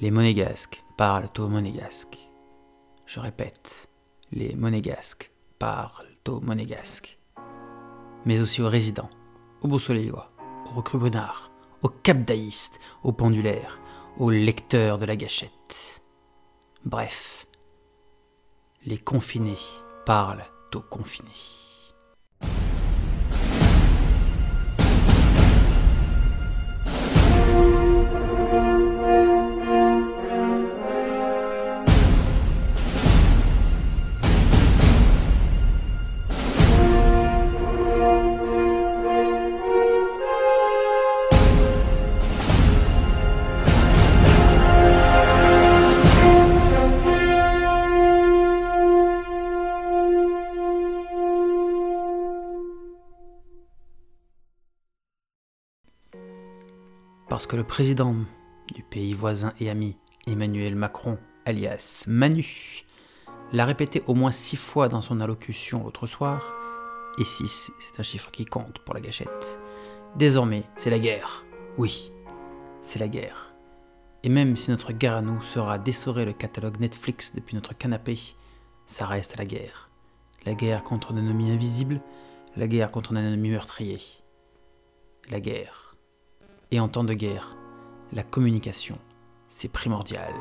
Les monégasques parlent au monégasque. Je répète, les monégasques parlent au monégasque. Mais aussi aux résidents, aux Beausoleillois, aux recrues-brunards, aux capdaïstes, aux pendulaires, aux lecteurs de la gâchette. Bref, les confinés parlent aux confinés. Parce que le président du pays voisin et ami, Emmanuel Macron, alias Manu, l'a répété au moins six fois dans son allocution l'autre soir, et six, c'est un chiffre qui compte pour la gâchette. Désormais, c'est la guerre. Oui, c'est la guerre. Et même si notre guerre à nous sera d'essorer le catalogue Netflix depuis notre canapé, ça reste la guerre. La guerre contre un ennemi invisible, la guerre contre un ennemi meurtrier. La guerre. Et en temps de guerre, la communication, c'est primordial.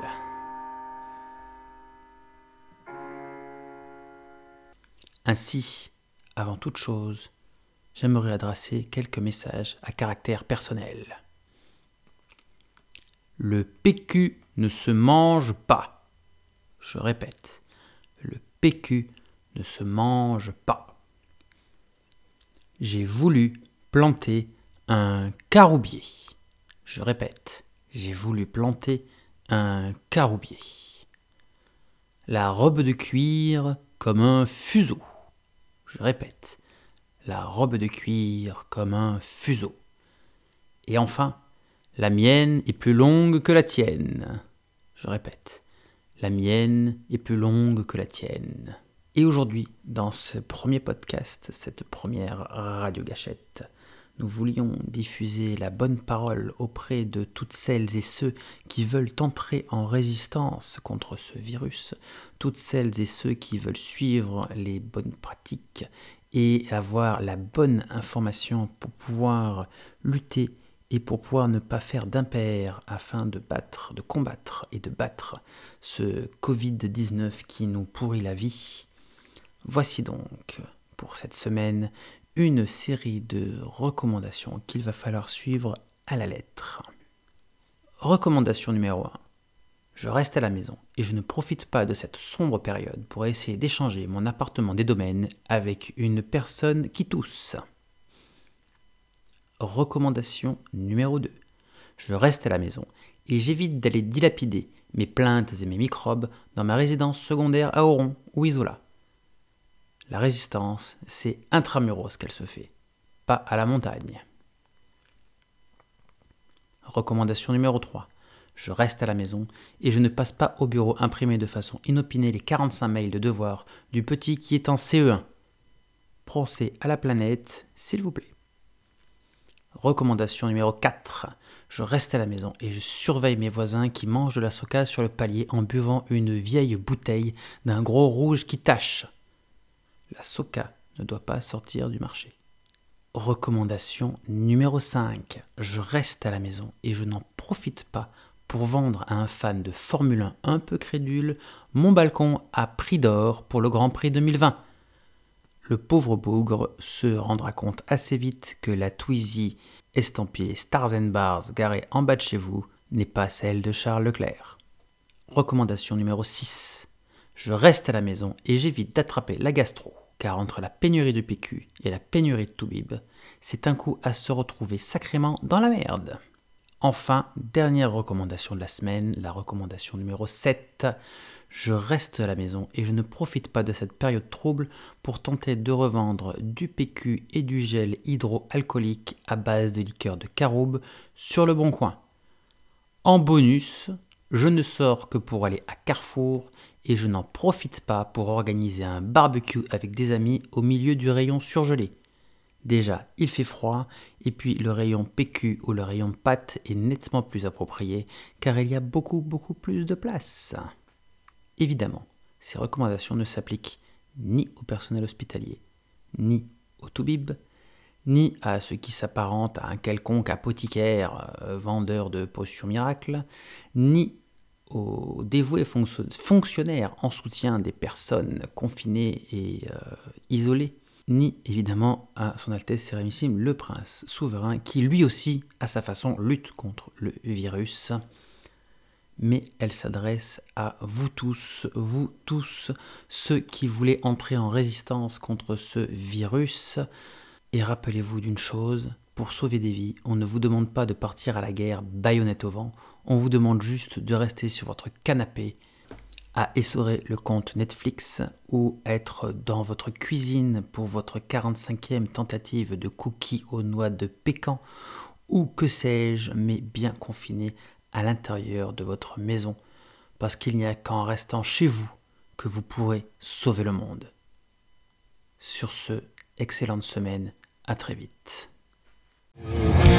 Ainsi, avant toute chose, j'aimerais adresser quelques messages à caractère personnel. Le PQ ne se mange pas. Je répète, le PQ ne se mange pas. J'ai voulu planter un caroubier. Je répète, j'ai voulu planter un caroubier. La robe de cuir comme un fuseau. Je répète, la robe de cuir comme un fuseau. Et enfin, la mienne est plus longue que la tienne. Je répète, la mienne est plus longue que la tienne. Et aujourd'hui, dans ce premier podcast, cette première radio gâchette, nous voulions diffuser la bonne parole auprès de toutes celles et ceux qui veulent entrer en résistance contre ce virus, toutes celles et ceux qui veulent suivre les bonnes pratiques et avoir la bonne information pour pouvoir lutter et pour pouvoir ne pas faire d'impair afin de battre, de combattre et de battre ce Covid-19 qui nous pourrit la vie. Voici donc pour cette semaine une série de recommandations qu'il va falloir suivre à la lettre. Recommandation numéro 1. Je reste à la maison et je ne profite pas de cette sombre période pour essayer d'échanger mon appartement des domaines avec une personne qui tousse. Recommandation numéro 2. Je reste à la maison et j'évite d'aller dilapider mes plaintes et mes microbes dans ma résidence secondaire à Oron ou Isola. La résistance, c'est intramuros qu'elle se fait, pas à la montagne. Recommandation numéro 3. Je reste à la maison et je ne passe pas au bureau imprimer de façon inopinée les 45 mails de devoirs du petit qui est en CE1. Pensez à la planète, s'il vous plaît. Recommandation numéro 4. Je reste à la maison et je surveille mes voisins qui mangent de la soca sur le palier en buvant une vieille bouteille d'un gros rouge qui tâche la soca ne doit pas sortir du marché. Recommandation numéro 5. Je reste à la maison et je n'en profite pas pour vendre à un fan de Formule 1 un peu crédule mon balcon à prix d'or pour le Grand Prix 2020. Le pauvre bougre se rendra compte assez vite que la Twizy estampillée Stars and Bars garée en bas de chez vous n'est pas celle de Charles Leclerc. Recommandation numéro 6. Je reste à la maison et j'évite d'attraper la gastro car entre la pénurie de PQ et la pénurie de Toubib, c'est un coup à se retrouver sacrément dans la merde. Enfin, dernière recommandation de la semaine, la recommandation numéro 7. Je reste à la maison et je ne profite pas de cette période trouble pour tenter de revendre du PQ et du gel hydroalcoolique à base de liqueur de caroube sur le bon coin. En bonus, je ne sors que pour aller à Carrefour et je n'en profite pas pour organiser un barbecue avec des amis au milieu du rayon surgelé. Déjà, il fait froid, et puis le rayon PQ ou le rayon pâte est nettement plus approprié, car il y a beaucoup beaucoup plus de place. Évidemment, ces recommandations ne s'appliquent ni au personnel hospitalier, ni au toubib, ni à ceux qui s'apparentent à un quelconque apothicaire euh, vendeur de potions miracles, ni aux dévoués fonctionnaires en soutien des personnes confinées et euh, isolées, ni évidemment à son Altesse Sérémissime le Prince souverain, qui lui aussi, à sa façon, lutte contre le virus. Mais elle s'adresse à vous tous, vous tous, ceux qui voulaient entrer en résistance contre ce virus. Et rappelez-vous d'une chose, pour sauver des vies, on ne vous demande pas de partir à la guerre baïonnette au vent, on vous demande juste de rester sur votre canapé à essorer le compte Netflix ou être dans votre cuisine pour votre 45e tentative de cookies aux noix de pécan ou que sais-je, mais bien confiné à l'intérieur de votre maison, parce qu'il n'y a qu'en restant chez vous que vous pourrez sauver le monde. Sur ce, excellente semaine, à très vite. Thank you.